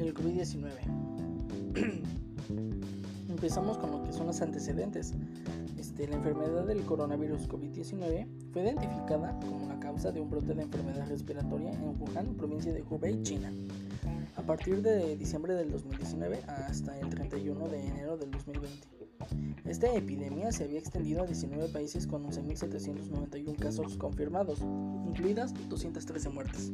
el COVID-19. Empezamos con lo que son los antecedentes. Este, la enfermedad del coronavirus COVID-19 fue identificada como la causa de un brote de enfermedad respiratoria en Wuhan, provincia de Hubei, China. A partir de diciembre del 2019 hasta el 31 de enero del 2020. Esta epidemia se había extendido a 19 países con 11.791 casos confirmados, incluidas 213 muertes.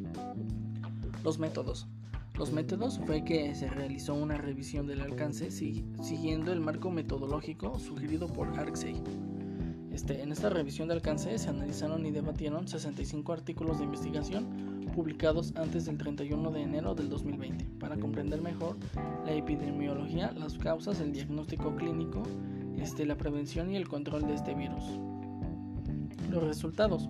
Los métodos. Los métodos fue que se realizó una revisión del alcance siguiendo el marco metodológico sugerido por Arksey. Este, en esta revisión de alcance se analizaron y debatieron 65 artículos de investigación publicados antes del 31 de enero del 2020 para comprender mejor la epidemiología, las causas, el diagnóstico clínico, este, la prevención y el control de este virus. Los resultados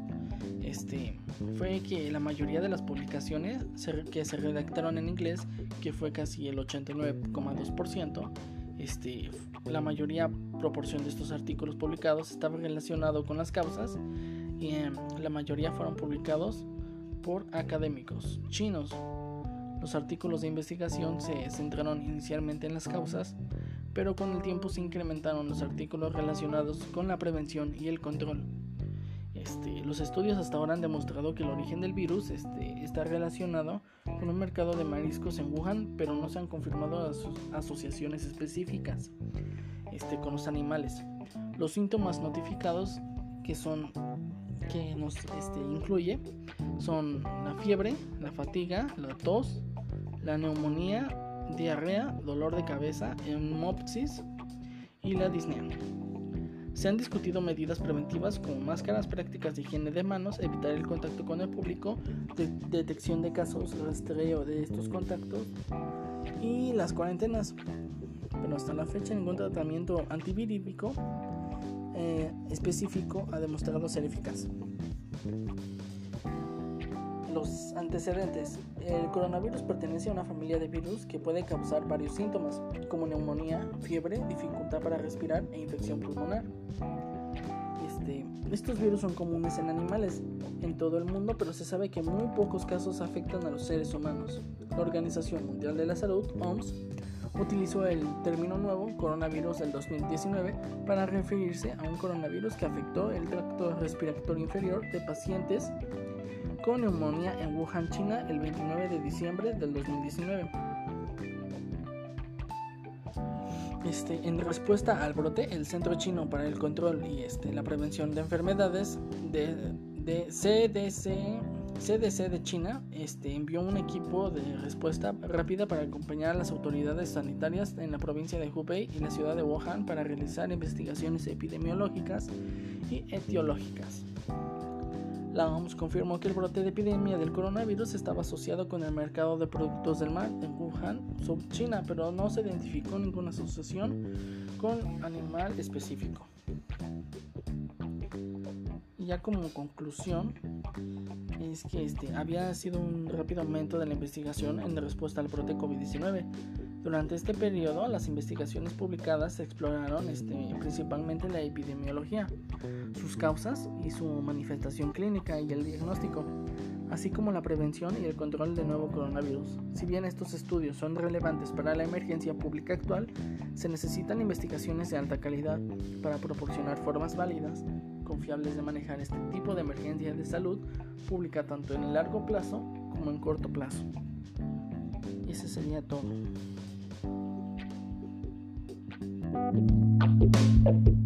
este, fue que la mayoría de las publicaciones que se redactaron en inglés, que fue casi el 89,2%, este, la mayoría proporción de estos artículos publicados estaba relacionado con las causas y em, la mayoría fueron publicados por académicos chinos. Los artículos de investigación se centraron inicialmente en las causas, pero con el tiempo se incrementaron los artículos relacionados con la prevención y el control. Este, los estudios hasta ahora han demostrado que el origen del virus este, está relacionado con un mercado de mariscos en Wuhan, pero no se han confirmado asociaciones específicas este, con los animales. Los síntomas notificados que son que nos este, incluye son la fiebre, la fatiga, la tos, la neumonía, diarrea, dolor de cabeza, hemopsis y la disnea. Se han discutido medidas preventivas como máscaras, prácticas de higiene de manos, evitar el contacto con el público, detección de casos, rastreo de estos contactos y las cuarentenas. Pero hasta la fecha ningún tratamiento antivirídico eh, específico ha demostrado ser eficaz los antecedentes. El coronavirus pertenece a una familia de virus que puede causar varios síntomas, como neumonía, fiebre, dificultad para respirar e infección pulmonar. Este, estos virus son comunes en animales en todo el mundo, pero se sabe que muy pocos casos afectan a los seres humanos. La Organización Mundial de la Salud, OMS, utilizó el término nuevo coronavirus del 2019 para referirse a un coronavirus que afectó el tracto respiratorio inferior de pacientes con neumonía en Wuhan, China, el 29 de diciembre del 2019. Este, en respuesta al brote, el Centro Chino para el Control y este, la Prevención de Enfermedades de, CDC, CDC de China este, envió un equipo de respuesta rápida para acompañar a las autoridades sanitarias en la provincia de Hubei y la ciudad de Wuhan para realizar investigaciones epidemiológicas y etiológicas. La OMS confirmó que el brote de epidemia del coronavirus estaba asociado con el mercado de productos del mar en Wuhan, China, pero no se identificó ninguna asociación con animal específico. Ya como conclusión, es que este, había sido un rápido aumento de la investigación en respuesta al brote COVID-19 durante este periodo, las investigaciones publicadas exploraron este, principalmente la epidemiología, sus causas y su manifestación clínica y el diagnóstico, así como la prevención y el control del nuevo coronavirus. Si bien estos estudios son relevantes para la emergencia pública actual, se necesitan investigaciones de alta calidad para proporcionar formas válidas, confiables de manejar este tipo de emergencia de salud pública tanto en el largo plazo como en corto plazo. Y ese sería todo. Thank you.